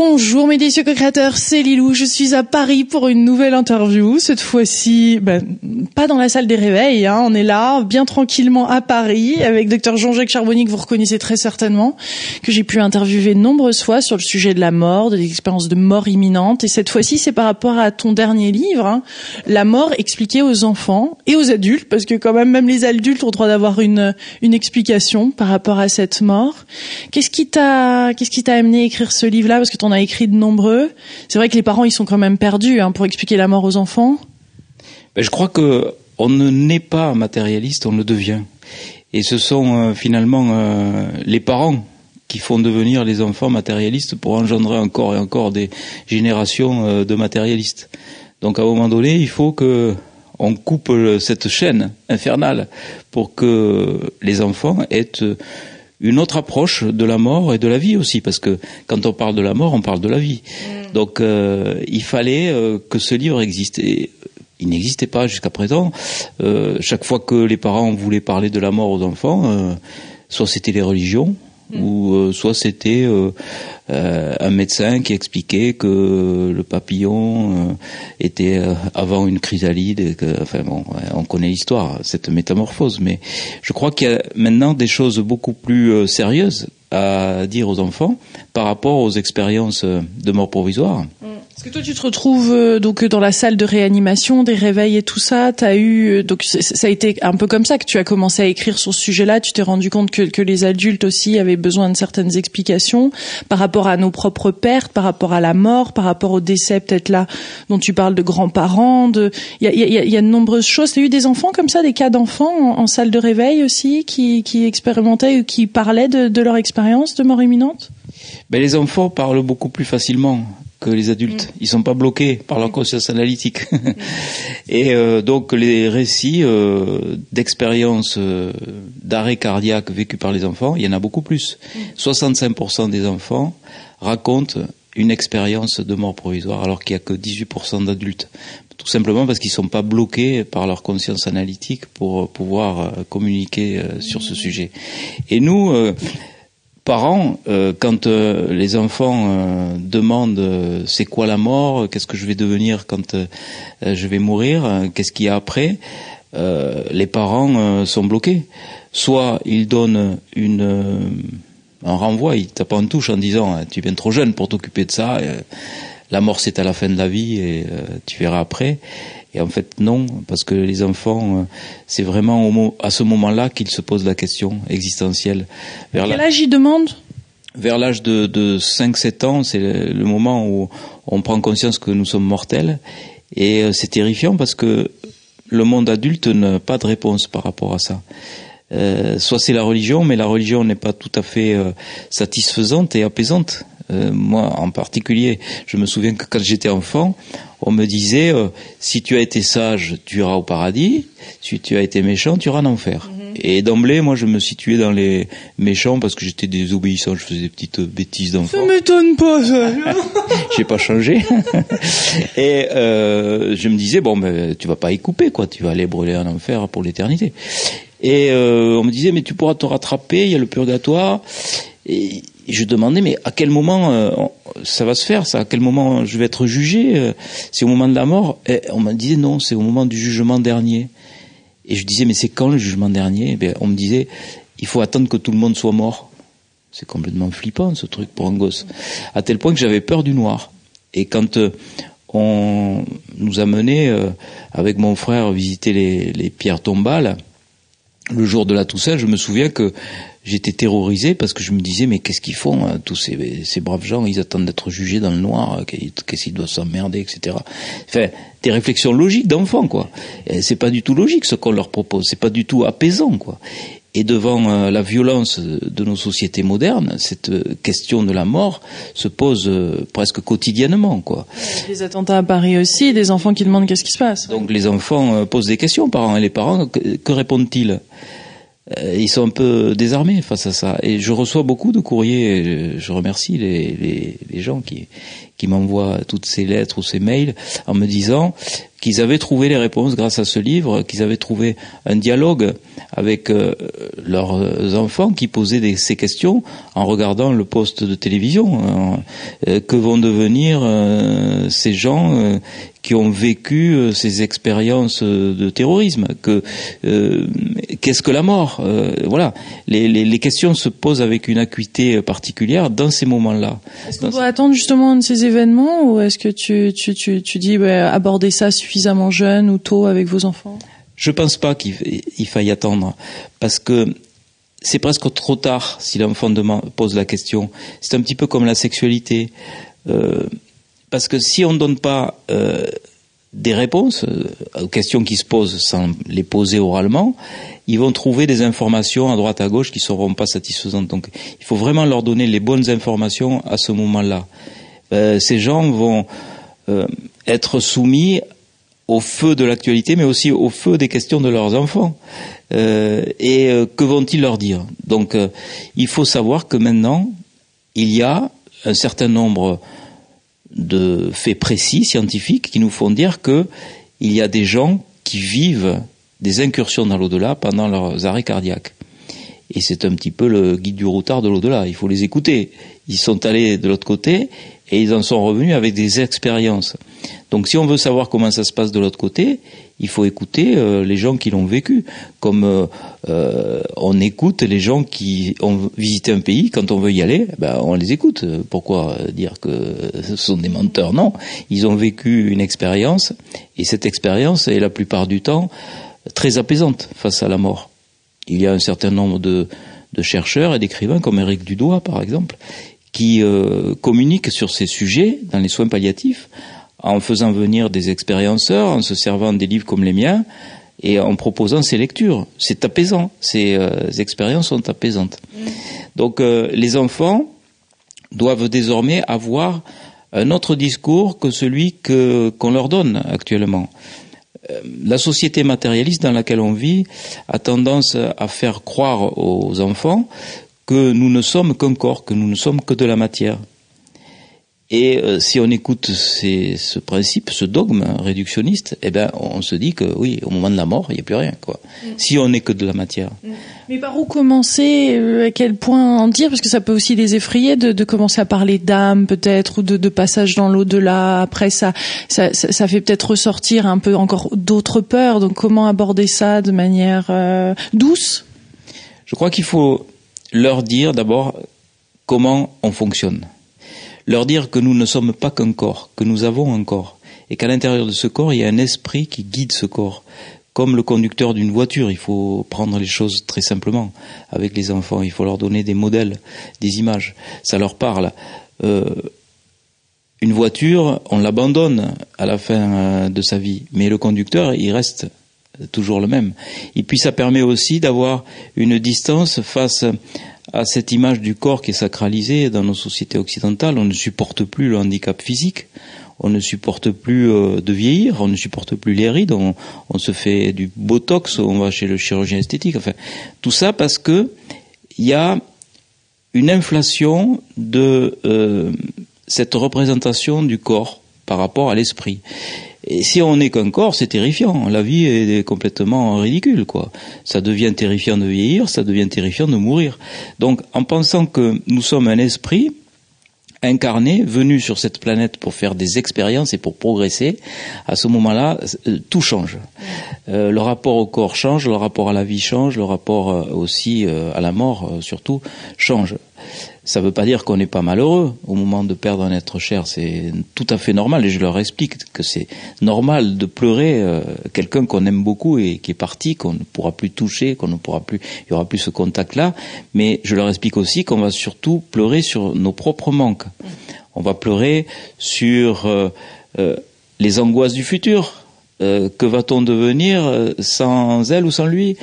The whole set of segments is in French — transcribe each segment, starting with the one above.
Bonjour mes délicieux co-créateurs, c'est Lilou, je suis à Paris pour une nouvelle interview, cette fois-ci ben, pas dans la salle des réveils, hein. on est là bien tranquillement à Paris avec docteur Jean-Jacques Charbonnier que vous reconnaissez très certainement, que j'ai pu interviewer nombreuses fois sur le sujet de la mort, de l'expérience de mort imminente et cette fois-ci c'est par rapport à ton dernier livre, hein. La mort expliquée aux enfants et aux adultes parce que quand même même les adultes ont droit d'avoir une, une explication par rapport à cette mort. Qu'est-ce qui t'a qu'est-ce qui t'a amené à écrire ce livre-là? Parce que on a écrit de nombreux. C'est vrai que les parents, ils sont quand même perdus hein, pour expliquer la mort aux enfants. Ben, je crois que on ne naît pas matérialiste, on le devient. Et ce sont euh, finalement euh, les parents qui font devenir les enfants matérialistes pour engendrer encore et encore des générations euh, de matérialistes. Donc à un moment donné, il faut que on coupe cette chaîne infernale pour que les enfants aient une autre approche de la mort et de la vie aussi, parce que quand on parle de la mort, on parle de la vie. Mm. Donc euh, il fallait euh, que ce livre existe. Et il n'existait pas jusqu'à présent. Euh, chaque fois que les parents voulaient parler de la mort aux enfants, soit c'était les religions, Ou euh, soit c'était euh, euh, un médecin qui expliquait que le papillon était avant une chrysalide. Et que, enfin bon, on connaît l'histoire, cette métamorphose. Mais je crois qu'il y a maintenant des choses beaucoup plus sérieuses à dire aux enfants par rapport aux expériences de mort provisoire. Mm. Est-ce que toi tu te retrouves euh, donc dans la salle de réanimation, des réveils et tout ça T'as eu euh, donc ça a été un peu comme ça que tu as commencé à écrire sur ce sujet-là. Tu t'es rendu compte que, que les adultes aussi avaient besoin de certaines explications par rapport à nos propres pertes, par rapport à la mort, par rapport au décès peut-être là dont tu parles de grands-parents. De il y a, y, a, y a, de nombreuses choses. T'as eu des enfants comme ça, des cas d'enfants en, salle de réveil aussi qui, qui expérimentaient ou qui parlaient de, de leur expérience de mort imminente? Ben, les enfants parlent beaucoup plus facilement que les adultes. Mm. Ils sont pas bloqués par leur conscience analytique. Mm. Et euh, donc les récits euh, d'expériences euh, d'arrêt cardiaque vécus par les enfants, il y en a beaucoup plus. 65% mm. des enfants racontent une expérience de mort provisoire alors qu'il y a que 18% d'adultes. Tout simplement parce qu'ils sont pas bloqués par leur conscience analytique pour pouvoir communiquer sur ce sujet. Et nous, parents, euh, quand euh, les enfants euh, demandent c'est quoi la mort, qu'est-ce que je vais devenir quand je vais mourir, qu'est-ce qu'il y a après, les parents sont bloqués. Soit ils donnent une un renvoi, ils tapent en touche en disant tu viens trop jeune pour t'occuper de ça, la mort c'est à la fin de la vie et tu verras après. Et en fait, non, parce que les enfants, euh, c'est vraiment à ce moment-là qu'ils se posent la question existentielle. Vers Quel âge ils demandent? Vers l'âge de, de 5-7 ans, c'est le, moment où on prend conscience que nous sommes mortels. Et euh, c'est terrifiant parce que le monde adulte n'a pas de réponse par rapport à ça. Euh, soit c'est la religion, mais la religion n'est pas tout à fait euh, satisfaisante et apaisante. Euh, moi, en particulier, je me souviens que quand j'étais enfant, on me disait euh, si tu as été sage, tu iras au paradis. Si tu as été méchant, tu iras en enfer. Mhm. Et d'emblée, moi, je me situais dans les méchants parce que j'étais désobéissant. Je faisais des petites bêtises d'enfant. Ça m'étonne pas, ça. J'ai pas changé. Et euh, je me disais bon, ben, tu vas pas y couper, quoi. Tu vas aller brûler en enfer pour l'éternité. Et euh, on me disait mais tu pourras te rattraper. Il y a le purgatoire. Et je demandais, mais à quel moment euh, ça va se faire ça? À quel moment je vais être jugé euh, C'est au moment de la mort? Et On me disait non, c'est au moment du jugement dernier. Et je disais, mais c'est quand le jugement dernier? Eh On me disait, il faut attendre que tout le monde soit mort. C'est complètement flippant ce truc pour un gosse. À tel point que j'avais peur du noir. Et quand euh, on nous a menés avec mon frère visiter les, les pierres tombales, le jour de la Toussaint, je me souviens que j'étais terrorisé parce que je me disais mais qu'est-ce qu'ils font hein, tous ces, ces, braves gens? Ils attendent d'être jugés dans le noir qu'est-ce qu'ils doivent s'emmerder etc enfin des réflexions logiques d'enfants quoi. C'est pas du tout logique ce qu'on leur propose. C'est pas du tout apaisant quoi. Et devant euh, la violence de nos sociétés modernes, cette euh, question de la mort se pose euh, presque quotidiennement, quoi. Les attentats à Paris aussi, des enfants qui demandent qu'est-ce qui se passe. Donc les enfants posent des questions aux parents. Et les parents que répondent-ils? euh, ils sont un peu désarmés face à ça. Et je reçois beaucoup de courriers. Je remercie les, les, les gens qui, qui m'envoient toutes ces lettres ou ces mails en me disant qu'ils avaient trouvé les réponses grâce à ce livre, qu'ils avaient trouvé un dialogue avec euh, leurs enfants qui posaient ces questions en regardant le poste de télévision. Euh, que vont devenir euh, ces gens qui ont vécu ces expériences de terrorisme Que qu'est-ce que la mort? Voilà, les, les, les, questions se posent avec une acuité particulière dans ces moments-là. Est-ce qu'on doit attendre justement de ces événements ou est-ce que tu, tu, tu, tu dis bah, aborder ça suffisamment jeune ou tôt avec vos enfants? Je pense pas qu'il faille attendre parce que c'est presque trop tard si l'enfant pose la question. C'est un petit peu comme la sexualité. Euh, parce que si on ne donne pas euh, des réponses euh, aux questions qui se posent sans les poser oralement, ils vont trouver des informations à droite à gauche qui ne seront pas satisfaisantes. Donc il faut vraiment leur donner les bonnes informations à ce moment-là. Euh, ces gens vont euh, être soumis au feu de l'actualité, mais aussi au feu des questions de leurs enfants. Euh, et que vont-ils leur dire? Donc, il faut savoir que maintenant, il y a un certain nombre de faits précis, scientifiques, qui nous font dire que il y a des gens qui vivent des incursions dans l'au-delà pendant leurs arrêts cardiaques. Et c'est un petit peu le guide du routard de l'au-delà. Il faut les écouter. Ils sont allés de l'autre côté et ils en sont revenus avec des expériences. Donc si on veut savoir comment ça se passe de l'autre côté, il faut écouter euh, les gens qui l'ont vécu, comme euh, euh, on écoute les gens qui ont visité un pays, quand on veut y aller, ben, on les écoute. Pourquoi dire que ce sont des menteurs? Non, ils ont vécu une expérience, et cette expérience est la plupart du temps très apaisante face à la mort. Il y a un certain nombre de, chercheurs et d'écrivains, comme Eric Dudois par exemple, qui euh, communiquent sur ces sujets dans les soins palliatifs en faisant venir des expérienceurs, en se servant des livres comme les miens et en proposant ces lectures. C'est apaisant, ces euh, expériences sont apaisantes. Donc euh, les enfants doivent désormais avoir un autre discours que celui qu'on leur donne actuellement. La société matérialiste dans laquelle on vit a tendance à faire croire aux enfants que nous ne sommes qu'un corps, que nous ne sommes que de la matière. Et euh, si on écoute ce principe, ce dogme réductionniste, eh ben, on se dit que oui, au moment de la mort, il n'y a plus rien, quoi. Mm. Si on n'est que de la matière. Mm. Mais par où commencer euh, À quel point en dire? Parce que ça peut aussi les effrayer de, de commencer à parler d'âme, peut-être, ou de, de, passage dans l'au-delà. Après, ça, ça, ça, fait peut-être ressortir un peu encore d'autres peurs. Donc, comment aborder ça de manière euh, douce? Je crois qu'il faut leur dire d'abord comment on fonctionne. Leur dire que nous ne sommes pas qu'un corps, que nous avons un corps, et qu'à l'intérieur de ce corps, il y a un esprit qui guide ce corps. Comme le conducteur d'une voiture, il faut prendre les choses très simplement avec les enfants. Il faut leur donner des modèles, des images. Ça leur parle. Euh, une voiture, on l'abandonne à la fin euh, de sa vie, mais le conducteur, il reste toujours le même. Et puis ça permet aussi d'avoir une distance face à cette image du corps qui est sacralisée dans nos sociétés occidentales. On ne supporte plus le handicap physique, on ne supporte plus euh, de vieillir, on ne supporte plus les rides, on, se fait du botox, on va chez le chirurgien esthétique. Enfin, tout ça parce que il y a une inflation de euh, cette représentation du corps par rapport à l'esprit. Et si on n'est qu'un corps, c'est terrifiant. La vie est complètement ridicule, quoi. Ça devient terrifiant de vieillir, ça devient terrifiant de mourir. Donc, en pensant que nous sommes un esprit incarné, venu sur cette planète pour faire des expériences et pour progresser, à ce moment-là, euh, tout change. Euh, le rapport au corps change, le rapport à la vie change, le rapport euh, aussi à la mort, surtout, change. Ça ne veut pas dire qu'on n'est pas malheureux au moment de perdre un être cher. C'est tout à fait normal et je leur explique que c'est normal de pleurer euh, quelqu'un qu'on aime beaucoup et qui est parti, qu'on ne pourra plus toucher, qu'on ne pourra plus, il y aura plus ce contact-là. Mais je leur explique aussi qu'on va surtout pleurer sur nos propres manques. On va pleurer sur euh, euh, les angoisses du futur. Que va-t-on devenir sans elle ou sans lui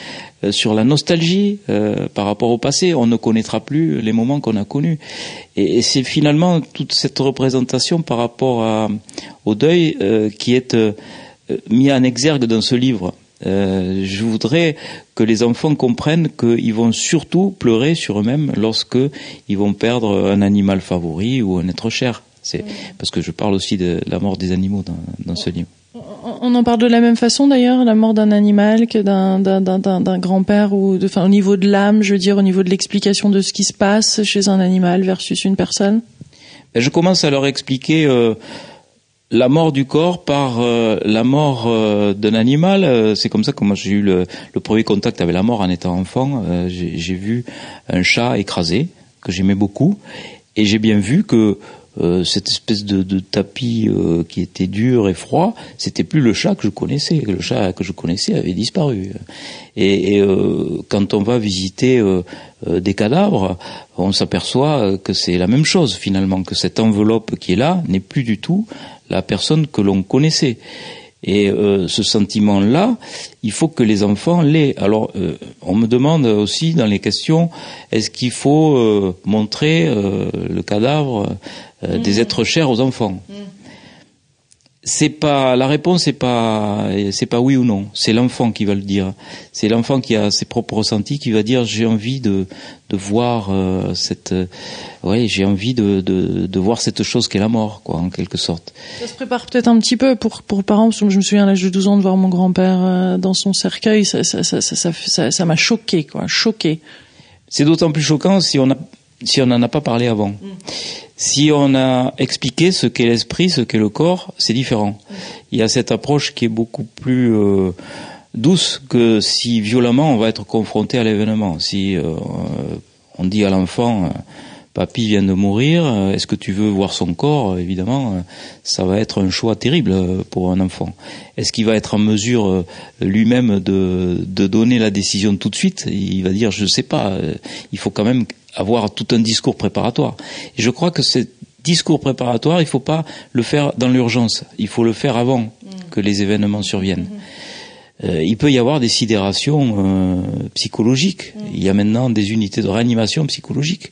euh, sur la nostalgie euh, par rapport au passé? On ne connaîtra plus les moments qu'on a connus. Et, c'est finalement toute cette représentation par rapport à, au deuil euh, qui est mis en exergue dans ce livre. Euh, je voudrais que les enfants comprennent qu'ils vont surtout pleurer sur eux-mêmes lorsque ils vont perdre un animal favori ou un être cher. C'est parce que je parle aussi de la mort des animaux dans, dans ce livre. On en parle de la même façon d'ailleurs, la mort d'un animal que d'un grand-père ou enfin au niveau de l'âme, je veux dire au niveau de l'explication de ce qui se passe chez un animal versus une personne? Ben, je commence à leur expliquer. Euh, la mort du corps par euh, la mort euh, d'un animal. c'est comme ça que moi j'ai eu le, premier contact avec la mort en étant enfant. j'ai vu un chat écrasé que j'aimais beaucoup et j'ai bien vu que euh, cette espèce de, de tapis euh, qui était dur et froid, c'était plus le chat que je connaissais. Le chat que je connaissais avait disparu. Et, euh, quand on va visiter des cadavres, on s'aperçoit que c'est la même chose finalement, que cette enveloppe qui est là n'est plus du tout la personne que l'on connaissait. Et euh, ce sentiment-là, il faut que les enfants l'aient. Alors, euh, on me demande aussi dans les questions, est-ce qu'il faut euh, montrer le cadavre des mmh. êtres chers aux enfants. Mmh c'est pas la réponse c'est pas c'est pas oui ou non. C'est l'enfant qui va le dire. C'est l'enfant qui a ses propres ressentis qui va dire j'ai envie de de voir euh, cette euh, ouais j'ai envie de, de, de voir cette chose qu'est la mort quoi en quelque sorte. Ça se prépare peut-être un petit peu pour pour parents parce que je me souviens à l'âge de 12 ans de voir mon grand-père euh, dans son cercueil. Ça ça ça ça ça ça m'a choqué quoi choqué. C'est d'autant plus choquant si on a si on n'en a pas parlé avant. Mm. Si on a expliqué ce qu'est l'esprit, ce qu'est le corps, c'est différent. Il y a cette approche qui est beaucoup plus euh, douce que si violemment on va être confronté à l'événement. Si euh, on dit à l'enfant, euh, papy vient de mourir, est-ce que tu veux voir son corps? Évidemment, ça va être un choix terrible pour un enfant. Est-ce qu'il va être en mesure lui-même de, de donner la décision tout de suite? Il va dire, je ne sais pas. Il faut quand même avoir tout un discours préparatoire. Et je crois que ce discours préparatoire, il ne faut pas le faire dans l'urgence. Il faut le faire avant mm. que les événements surviennent. Mm-hmm. Euh, il peut y avoir des sidérations euh, psychologiques. Mm. Il y a maintenant des unités de réanimation psychologique.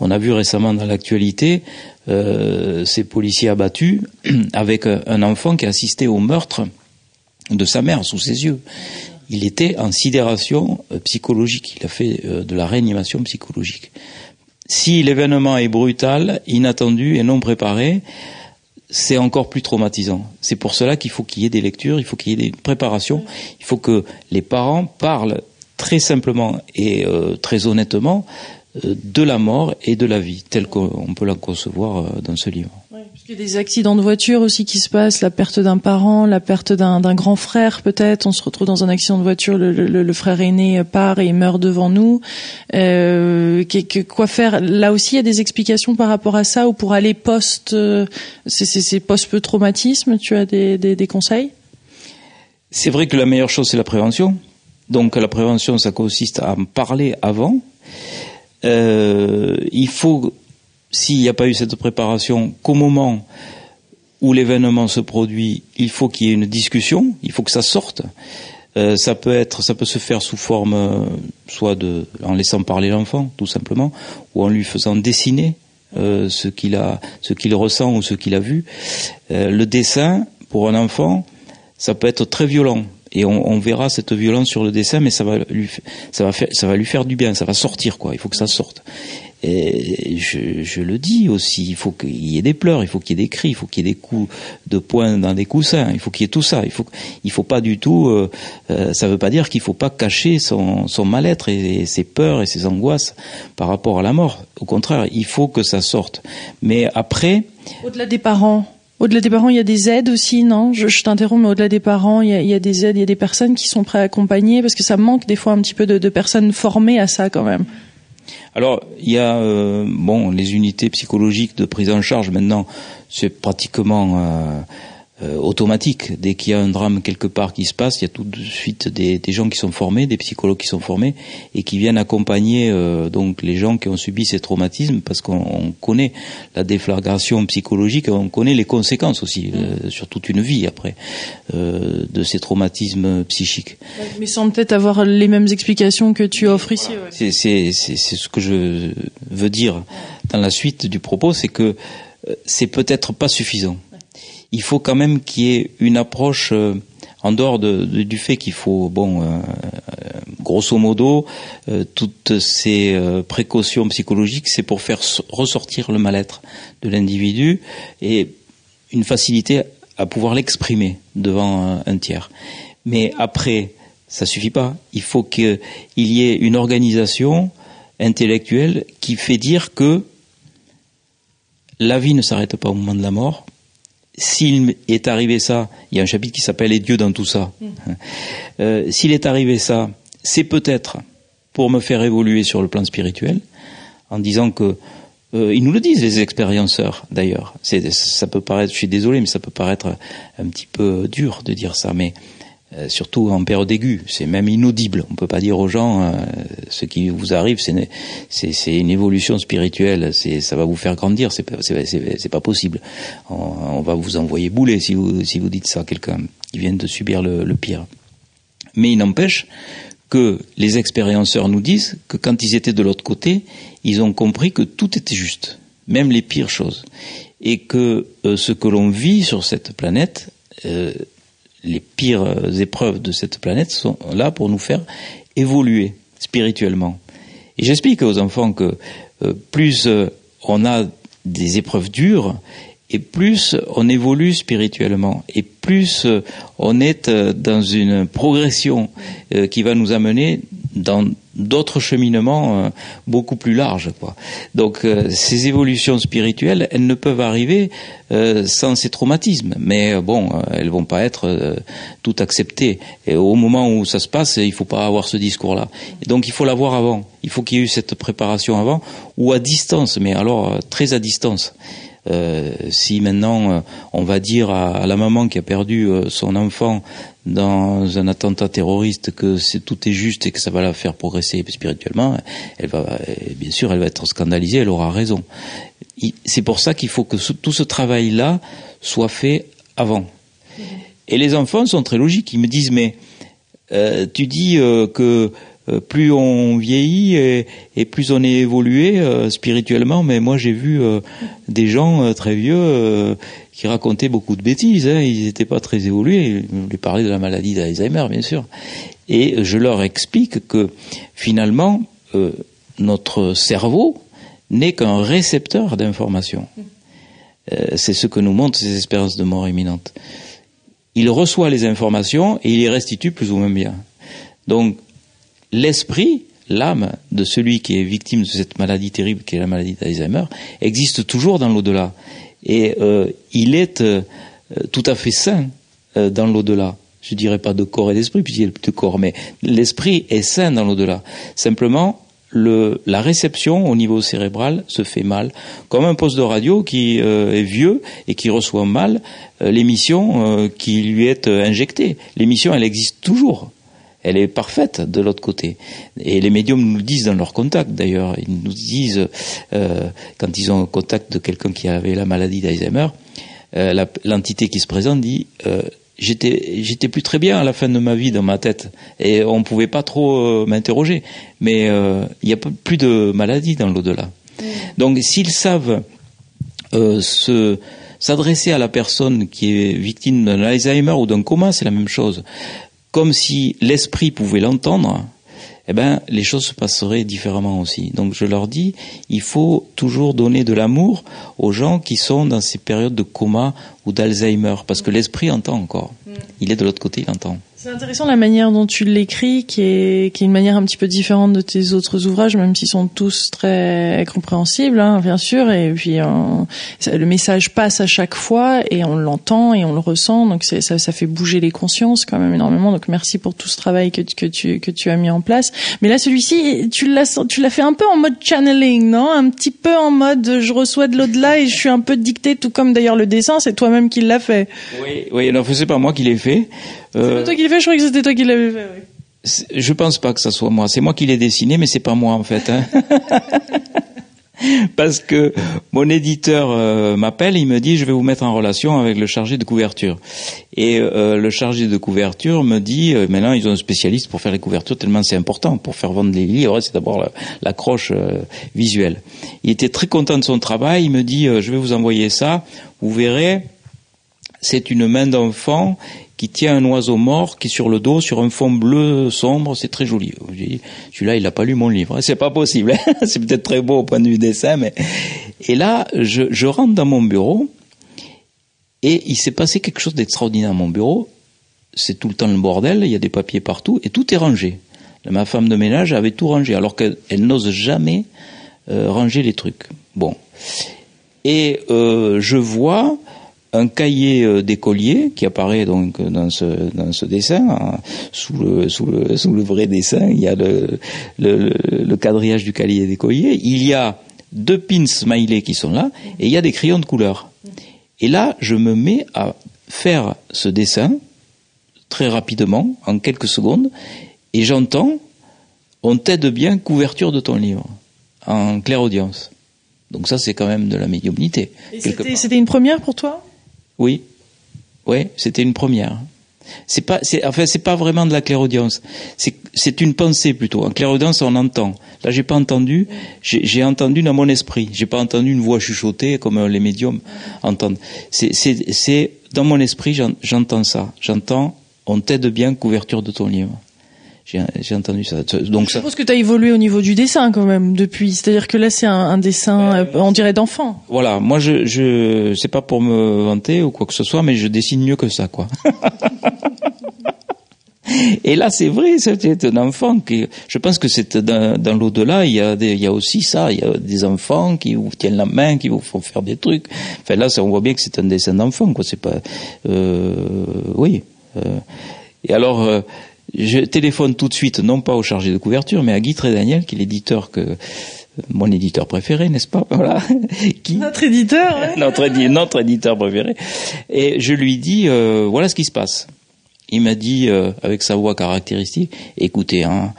On a vu récemment dans l'actualité euh, ces policiers abattus avec un enfant qui a assisté au meurtre de sa mère sous ses yeux il était en sidération euh, psychologique. Il a fait euh, de la réanimation psychologique. Si l'événement est brutal, inattendu et non préparé, c'est encore plus traumatisant. C'est pour cela qu'il faut qu'il y ait des lectures, il faut qu'il y ait des préparations, il faut que les parents parlent très simplement et euh, très honnêtement de la mort et de la vie, telle qu'on peut la concevoir dans ce livre. Y a des accidents de voiture aussi qui se passent, la perte d'un parent, la perte d'un grand frère peut-être. On se retrouve dans un accident de voiture, le, frère aîné part et meurt devant nous. Euh, quoi faire? Là aussi, il y a des explications par rapport à ça ou pour aller post, euh, c'est post-traumatisme? Tu as des conseils? C'est vrai que la meilleure chose c'est la prévention. Donc la prévention, ça consiste à en parler avant. Euh, il faut s'il n'y a pas eu cette préparation, qu'au moment où l'événement se produit, il faut qu'il y ait une discussion, il faut que ça sorte. Euh, ça peut être, ça peut se faire sous forme, euh, soit de, en laissant parler l'enfant, tout simplement, ou en lui faisant dessiner euh, ce qu'il a, ce qu'il ressent ou ce qu'il a vu. le dessin pour un enfant, ça peut être très violent et on, verra cette violence sur le dessin, mais ça va ça va lui faire du bien, ça va sortir quoi. Il faut que ça sorte. Et je, je, le dis aussi, il faut qu'il y ait des pleurs, il faut qu'il y ait des cris, il faut qu'il y ait des coups de poing dans des coussins, il faut qu'il y ait tout ça. Il faut, il faut pas du tout. Euh, euh ça veut pas dire qu'il faut pas cacher son, son mal-être et, ses peurs et ses angoisses par rapport à la mort. Au contraire, il faut que ça sorte. Mais après, au-delà des parents. Au-delà des parents, il y a des aides aussi, non? Je, je t'interromps, mais au-delà des parents, il y, a, il y, a, des aides, il y a des personnes qui sont prêtes à accompagner, parce que ça manque des fois un petit peu de, de personnes formées à ça quand même. Alors, il y a euh, bon les unités psychologiques de prise en charge maintenant, c'est pratiquement euh, euh, automatique. Dès qu'il y a un drame quelque part qui se passe, il y a tout de suite des, des gens qui sont formés, des psychologues qui sont formés et qui viennent accompagner euh, donc les gens qui ont subi ces traumatismes parce qu'on connaît la déflagration psychologique, on connaît les conséquences aussi euh, sur toute une vie après de ces traumatismes psychiques. Mais sans peut-être avoir les mêmes explications que tu offres ici. Ouais. C'est ce que je veux dire dans la suite du propos, c'est que c'est peut-être pas suffisant il faut quand même qu'il y ait une approche euh, en dehors de, du fait qu'il faut, bon, euh, grosso modo, euh, toutes ces euh, précautions psychologiques, c'est pour faire ressortir le mal-être de l'individu et une facilité à pouvoir l'exprimer devant un, tiers. Mais après, ça suffit pas. Il faut qu'il y ait une organisation intellectuelle qui fait dire que la vie ne s'arrête pas au moment de la mort, s'il est arrivé ça, il y a un chapitre qui s'appelle Les dieux dans tout ça. Mm. Euh, s'il est arrivé ça, c'est peut-être pour me faire évoluer sur le plan spirituel, en disant que euh, ils nous le disent les expérienceurs d'ailleurs. Ça peut paraître, je suis désolé, mais ça peut paraître un petit peu dur de dire ça, mais euh, surtout en période aiguë, c'est même inaudible. On peut pas dire aux gens euh, ce qui vous arrive, c'est une évolution spirituelle, ça va vous faire grandir, c'est c'est pas possible. On, va vous envoyer bouler si vous si vous dites ça à quelqu'un qui vient de subir le, le pire. Mais il n'empêche que les expérienceurs nous disent que quand ils étaient de l'autre côté, ils ont compris que tout était juste, même les pires choses, et que euh, ce que l'on vit sur cette planète les pires épreuves de cette planète sont là pour nous faire évoluer spirituellement. Et j'explique aux enfants que euh, plus euh, on a des épreuves dures, et plus on évolue spirituellement, et plus euh, on est dans une progression qui va nous amener dans d'autres cheminements euh, beaucoup plus larges. Quoi. Donc euh, ces évolutions spirituelles, elles ne peuvent arriver euh, sans ces traumatismes, mais bon, elles vont pas être tout acceptées. Et au moment où ça se passe, il faut pas avoir ce discours-là. Donc il faut l'avoir avant. Il faut qu'il y ait eu cette préparation avant, ou à distance, mais alors très à distance. Euh, si maintenant euh, on va dire à, la maman qui a perdu euh, son enfant dans un attentat terroriste que c'est tout est juste et que ça va la faire progresser spirituellement, elle va bien sûr elle va être scandalisée, elle aura raison. C'est pour ça qu'il faut que tout ce travail là soit fait avant. Et les enfants sont très logiques, ils me disent mais tu dis que euh, plus on vieillit et, plus on est évolué euh, spirituellement. Mais moi, j'ai vu euh, des gens très vieux qui racontaient beaucoup de bêtises. Hein. Ils n'étaient pas très évolués. Ils lui parlaient de la maladie d'Alzheimer, bien sûr. Et je leur explique que finalement, notre cerveau n'est qu'un récepteur d'informations. C'est ce que nous montrent ces expériences de mort imminente. Il reçoit les informations et il les restitue plus ou moins bien. Donc, l'esprit, l'âme de celui qui est victime de cette maladie terrible qui est la maladie d'Alzheimer, existe toujours dans l'au-delà. Et euh, il est euh, tout à fait sain euh, dans l'au-delà. Je dirais pas de corps et d'esprit, puisqu'il a de corps, mais l'esprit est sain dans l'au-delà. Simplement, le, la réception au niveau cérébral se fait mal, comme un poste de radio qui est vieux et qui reçoit mal l'émission qui lui est injectée. L'émission, elle existe toujours elle est parfaite de l'autre côté. Et les médiums nous le disent dans leur contact d'ailleurs. Ils nous disent, euh, quand ils ont contact de quelqu'un qui avait la maladie d'Alzheimer, euh, l'entité qui se présente dit euh, j'étais j'étais plus très bien à la fin de ma vie dans ma tête et on pouvait pas trop euh, m'interroger mais euh, il n'y a plus de maladie dans l'au-delà mmh. donc s'ils savent se s'adresser à la personne qui est victime d'un Alzheimer ou d'un coma c'est la même chose comme si l'esprit pouvait l'entendre, eh ben, les choses se passeraient différemment aussi. Donc je leur dis, il faut toujours donner de l'amour aux gens qui sont dans ces périodes de coma ou d'Alzheimer, parce que l'esprit entend encore. Mm. Il est de l'autre côté, il entend. C'est intéressant la manière dont tu l'écris, qui est, qui est une manière un petit peu différente de tes autres ouvrages, même s'ils sont tous très compréhensibles, hein, bien sûr. Et puis euh, le message passe à chaque fois et on l'entend et on le ressent. Donc ça, ça fait bouger les consciences quand même énormément. Donc merci pour tout ce travail que, que tu que tu as mis en place. Mais là, celui-ci, tu l'as tu l'as fait un peu en mode channeling, non? Un petit peu en mode je reçois de l'au-delà et je suis un peu dicté, tout comme d'ailleurs le dessin. C'est toi-même qui l'a fait. Oui, oui. Alors c'est pas moi qui l'ai fait. Euh, c'est toi qui l'as fait, je croyais que c'était toi qui l'avais fait. Oui. Je pense pas que ça soit moi. C'est moi qui l'ai dessiné, mais c'est pas moi en fait. Hein. Parce que mon éditeur euh, m'appelle, il me dit je vais vous mettre en relation avec le chargé de couverture. Et euh, le chargé de couverture me dit euh, maintenant ils ont un spécialiste pour faire les couvertures tellement c'est important pour faire vendre les livres, c'est d'abord l'accroche visuelle. Il était très content de son travail, il me dit je vais vous envoyer ça, vous verrez, c'est une main d'enfant qui tient un oiseau mort qui sur le dos, sur un fond bleu sombre, c'est très joli. Celui-là, il n'a pas lu mon livre. C'est pas possible. c'est peut-être très beau au point de vue dessin, mais et là, je, je rentre dans mon bureau et il s'est passé quelque chose d'extraordinaire à mon bureau. C'est tout le temps le bordel, il y a des papiers partout et tout est rangé. Ma femme de ménage avait tout rangé, alors qu'elle n'ose jamais euh, ranger les trucs. Bon. Et euh, je vois un cahier euh, d'écolier qui apparaît donc dans ce dans ce dessin. Sous le sous le sous le vrai dessin il y a le le, le quadrillage du cahier d'écolier il y a deux pins smiley qui sont là et il y a des crayons de couleur. Et là je me mets à faire ce dessin très rapidement en quelques secondes et j'entends on t'aide bien couverture de ton livre en claire audience. Donc ça, c'est quand même de la médiumnité. C'était une première pour toi? Oui, oui, c'était une première. C'est pas, c'est, pas vraiment de la clairaudience. C'est, une pensée plutôt. En clairaudience, on entend. Là, j'ai pas entendu. J'ai, entendu dans mon esprit. J'ai pas entendu une voix chuchotée comme les médiums entendent. C'est dans mon esprit, j'entends ça. J'entends. On t'aide bien, couverture de ton livre. J'ai entendu ça. Donc je pense que tu as évolué au niveau du dessin quand même depuis. C'est-à-dire que là c'est un, un, dessin, euh, on dirait d'enfant. Voilà, moi je je c'est pas pour me vanter ou quoi que ce soit, mais je dessine mieux que ça quoi. Et là, c'est vrai, c'est un enfant qui, je pense que c'est dans, dans l'au-delà, il y a des, il y a aussi ça, il y a des enfants qui vous tiennent la main, qui vous font faire des trucs. Enfin là, ça, on voit bien que c'est un dessin d'enfant, quoi. C'est pas, euh, oui. Euh, et alors, euh, je téléphone tout de suite, non pas au chargé de couverture, mais à Guy Daniel, qui est l'éditeur que mon éditeur préféré, n'est-ce pas? Voilà. Qui... Notre éditeur. notre, notre, éditeur préféré. Et je lui dis, euh, voilà ce qui se passe. Il m'a dit euh, avec sa voix caractéristique, écoutez, hein,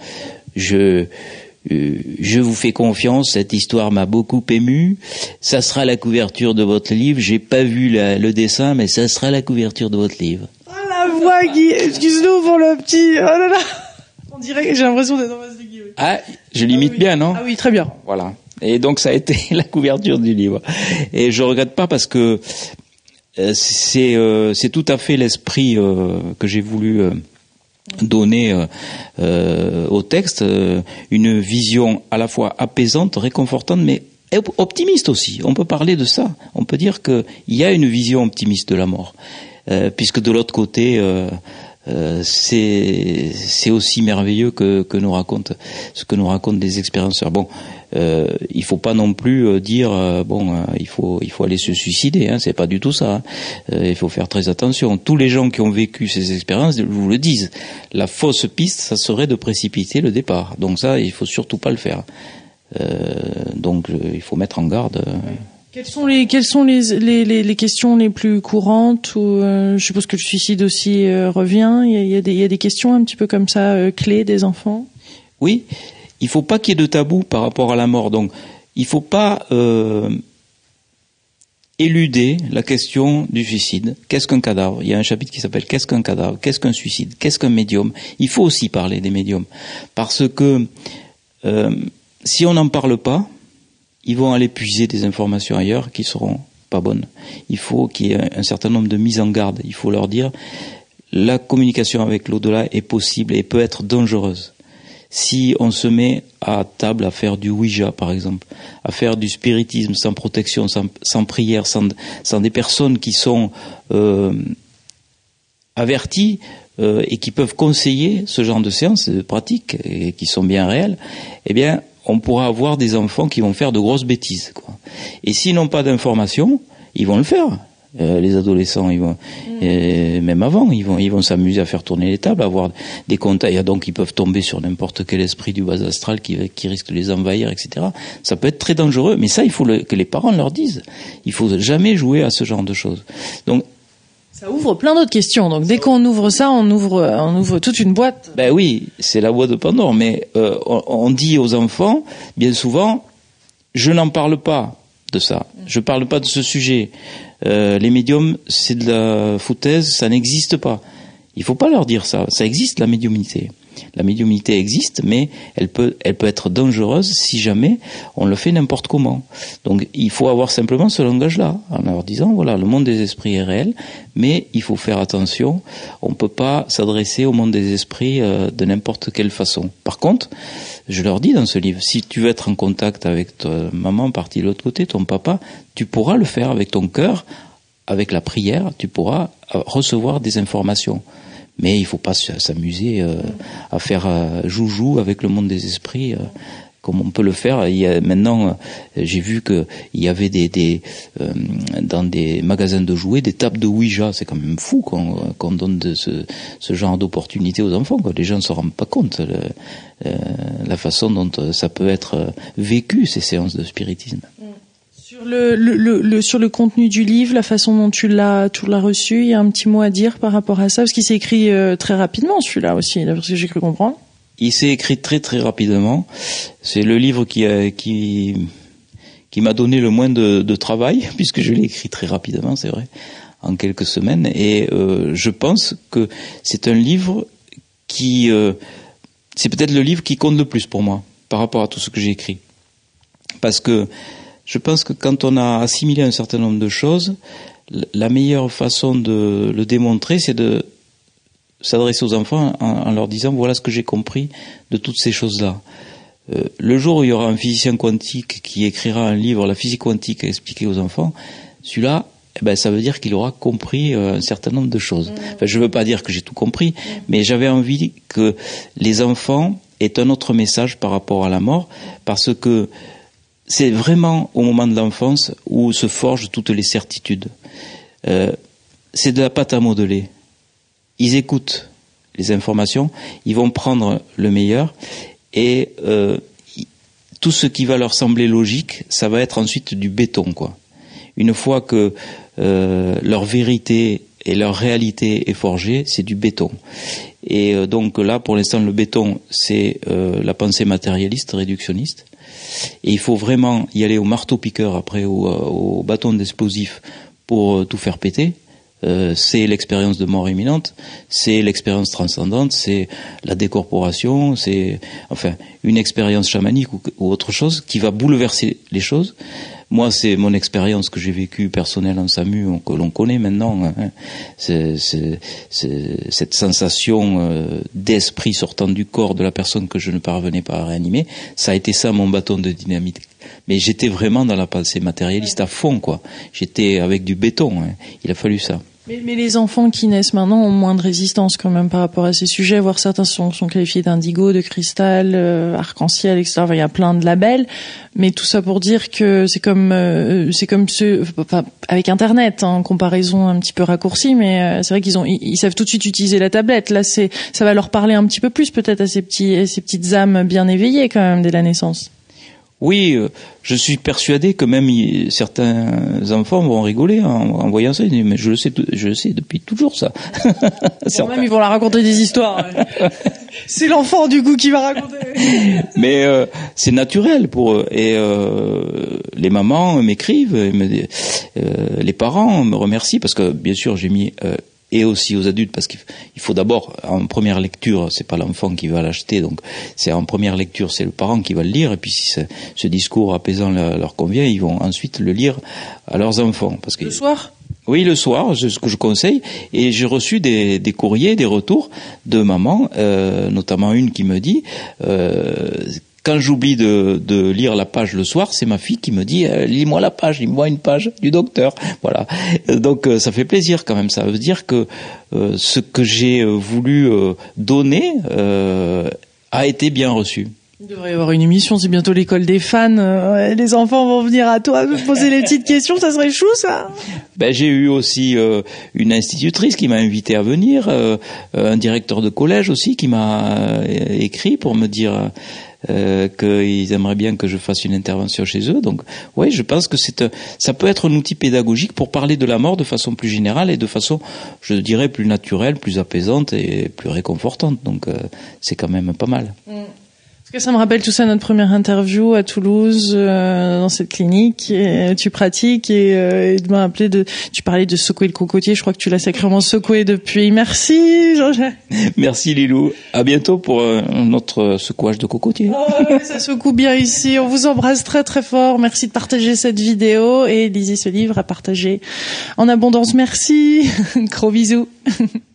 je euh, je vous fais confiance, cette histoire m'a beaucoup ému. Ça sera la couverture de votre livre. J'ai pas vu le dessin, mais ça sera la couverture de votre livre Guy. Excuse-nous pour le petit. Oh là là. On dirait que j'ai l'impression d'être en face de Guy. Ah, je l'imite ah bien, non Ah oui, très bien. Voilà. Et donc ça a été la couverture du livre. Et je regrette pas parce que euh, c'est euh, c'est tout à fait l'esprit euh, que j'ai voulu donner au texte, une vision à la fois apaisante, réconfortante, mais optimiste aussi. On peut parler de ça. On peut dire qu'il y a une vision optimiste de la mort. Euh, puisque de l'autre côté, euh, euh, c'est c'est aussi merveilleux que, que nous racontent ce que nous racontent des expérienceurs. Bon, euh, il faut pas non plus dire bon, il faut il faut aller se suicider. Hein, c'est pas du tout ça. Hein. il faut faire très attention. Tous les gens qui ont vécu ces expériences vous le disent. La fausse piste, ça serait de précipiter le départ. Donc ça, il faut surtout pas le faire. donc il faut mettre en garde. Quelles sont les quelles sont les, les, les, questions les plus courantes ou euh, je suppose que le suicide aussi euh, revient. Il y, a, il, y a des, il y a des questions un petit peu comme ça euh, clés des enfants. Oui, il faut pas qu'il y ait de tabou par rapport à la mort. Donc il faut pas éluder la question du suicide. Qu'est-ce qu'un cadavre? Il y a un chapitre qui s'appelle Qu'est-ce qu'un cadavre? Qu'est-ce qu'un suicide? Qu'est-ce qu'un médium? Il faut aussi parler des médiums. Parce que si on n'en parle pas, ils vont aller puiser des informations ailleurs qui seront pas bonnes. Il faut qu'il y ait un certain nombre de mises en garde. Il faut leur dire la communication avec l'au-delà est possible et peut être dangereuse. Si on se met à table à faire du Ouija, par exemple, à faire du spiritisme sans protection, sans, prière, sans, des personnes qui sont euh, averties euh, et qui peuvent conseiller ce genre de séances, de pratiques, et qui sont bien réelles, eh bien, on pourra avoir des enfants qui vont faire de grosses bêtises. Quoi. Et s'ils n'ont pas d'informations, ils vont le faire. Euh, les adolescents, ils vont, mm. même avant, ils vont, ils vont s'amuser à faire tourner les tables, à avoir des contacts. Donc, ils peuvent tomber sur n'importe quel esprit du bas astral qui, qui risque de les envahir, etc. Ça peut être très dangereux, mais ça, il faut que les parents leur disent. Il faut jamais jouer à ce genre de choses. Donc, ça ouvre plein d'autres questions. Donc dès qu'on ouvre ça, on ouvre, on ouvre toute une boîte. Ben oui, c'est la boîte de Pandore. Mais euh, on, dit aux enfants, bien souvent, je n'en parle pas de ça. Je parle pas de ce sujet. Euh, les médiums, c'est de la foutaise, ça n'existe pas. Il faut pas leur dire ça. Ça existe la médiumnité. La médiumnité existe, mais elle peut, elle peut être dangereuse si jamais on le fait n'importe comment. Donc il faut avoir simplement ce langage-là, en leur disant, voilà, le monde des esprits est réel, mais il faut faire attention, on ne peut pas s'adresser au monde des esprits euh, de n'importe quelle façon. Par contre, je leur dis dans ce livre, si tu veux être en contact avec ta maman partie de l'autre côté, ton papa, tu pourras le faire avec ton cœur, avec la prière, tu pourras euh, recevoir des informations. Mais il faut pas s'amuser euh, à faire euh, joujou avec le monde des esprits comme on peut le faire. Il y a, maintenant, j'ai vu qu'il y avait des, des dans des magasins de jouets des tables de Ouija. C'est quand même fou qu'on donne de ce, ce, genre d'opportunité aux enfants. Quoi. Les gens ne se rendent pas compte le, la façon dont ça peut être vécu ces séances de spiritisme. Mm. Sur le, contenu du livre, la façon dont tu l'as tu l'as reçu, il y a un petit mot à dire par rapport à ça parce qu'il s'est écrit euh, très rapidement celui-là aussi, parce que j'ai cru comprendre. Il s'est écrit très très rapidement. C'est le livre qui a, qui m'a donné le moins de, travail puisque je l'ai écrit très rapidement, c'est vrai, en quelques semaines. Et euh, je pense que c'est un livre qui euh, c'est peut-être le livre qui compte le plus pour moi par rapport à tout ce que j'ai écrit, parce que je pense que quand on a assimilé un certain nombre de choses, la meilleure façon de le démontrer, c'est de s'adresser aux enfants en, leur disant voilà ce que j'ai compris de toutes ces choses-là. Euh, le jour où il y aura un physicien quantique qui écrira un livre, la physique quantique, à expliquer aux enfants, celui-là, eh ben, ça veut dire qu'il aura compris euh, un certain nombre de choses. Enfin, je ne veux pas dire que j'ai tout compris, mmh. mais j'avais envie que les enfants aient un autre message par rapport à la mort, parce que c'est vraiment au moment de l'enfance où se forgent toutes les certitudes. Euh, c'est de la pâte à modeler. Ils écoutent les informations, ils vont prendre le meilleur et euh, tout ce qui va leur sembler logique, ça va être ensuite du béton, quoi. Une fois que euh, leur vérité et leur réalité est forgée, c'est du béton. Et donc là, pour l'instant, le béton, c'est la pensée matérialiste, réductionniste. Et il faut vraiment y aller au marteau-piqueur après, au, euh, au bâton d'explosif pour euh, tout faire péter. Euh, c'est l'expérience de mort imminente, c'est l'expérience transcendante, c'est la décorporation, c'est enfin une expérience chamanique ou, autre chose qui va bouleverser les choses. Moi, c'est mon expérience que j'ai vécue personnelle en SAMU, que l'on connaît maintenant. Hein. C'est, cette sensation euh, d'esprit sortant du corps de la personne que je ne parvenais pas à réanimer. Ça a été ça mon bâton de dynamite. Mais j'étais vraiment dans la pensée matérialiste à fond, quoi. J'étais avec du béton. Hein. Il a fallu ça. Mais, les enfants qui naissent maintenant ont moins de résistance quand même par rapport à ces sujets, voire certains sont, sont qualifiés d'indigo, de cristal, euh, arc-en-ciel, etc. il y a plein de labels, mais tout ça pour dire que c'est comme euh, c'est comme ce, enfin, avec Internet, en hein, comparaison un petit peu raccourcie, mais euh, c'est vrai qu'ils ont ils, savent tout de suite utiliser la tablette. Là, c'est ça va leur parler un petit peu plus peut-être à ces petits ces petites âmes bien éveillées quand même dès la naissance. Oui, euh, je suis persuadé que même certains enfants vont rigoler en, voyant ça. Mais je le sais, je le sais depuis toujours ça. Bon, même ils vont la raconter des histoires. c'est l'enfant du coup qui va raconter. mais euh, c'est naturel pour eux. Et euh, les mamans m'écrivent, les parents me remercient parce que bien sûr j'ai mis et aussi aux adultes parce qu'il faut d'abord en première lecture c'est pas l'enfant qui va l'acheter donc c'est en première lecture c'est le parent qui va le lire et puis si ce, discours apaisant leur, convient ils vont ensuite le lire à leurs enfants parce que le soir? Oui, le soir, c'est ce que je conseille. Et j'ai reçu des, des, courriers, des retours de mamans, euh, notamment une qui me dit euh, quand j'oublie de, de, lire la page le soir, c'est ma fille qui me dit euh, lis-moi la page, lis-moi une page du docteur. Voilà. Donc euh, ça fait plaisir quand même. Ça veut dire que euh, ce que j'ai voulu donner a été bien reçu. Il devrait y avoir une émission, c'est bientôt l'école des fans. les enfants vont venir à toi me poser les petites questions, ça serait chou ça. Ben, j'ai eu aussi une institutrice qui m'a invité à venir, un directeur de collège aussi qui m'a écrit pour me dire euh, qu'ils aimeraient bien que je fasse une intervention chez eux. Donc, oui, je pense que c'est, ça peut être un outil pédagogique pour parler de la mort de façon plus générale et de façon, je dirais, plus naturelle, plus apaisante et plus réconfortante. Donc, euh, c'est quand même pas mal. Mm Parce que ça me rappelle tout ça notre première interview à Toulouse euh, dans cette clinique. Et tu pratiques et, euh, et de m'appeler de. Tu parlais de secouer le cocotier. Je crois que tu l'as sacrément secoué depuis. Merci Jean-Jacques. Merci Lilou. À bientôt pour euh, notre secouage de cocotier. Oh, ça secoue bien ici. On vous embrasse très très fort. Merci de partager cette vidéo et lisez ce livre à partager en abondance. Merci. Gros bisous.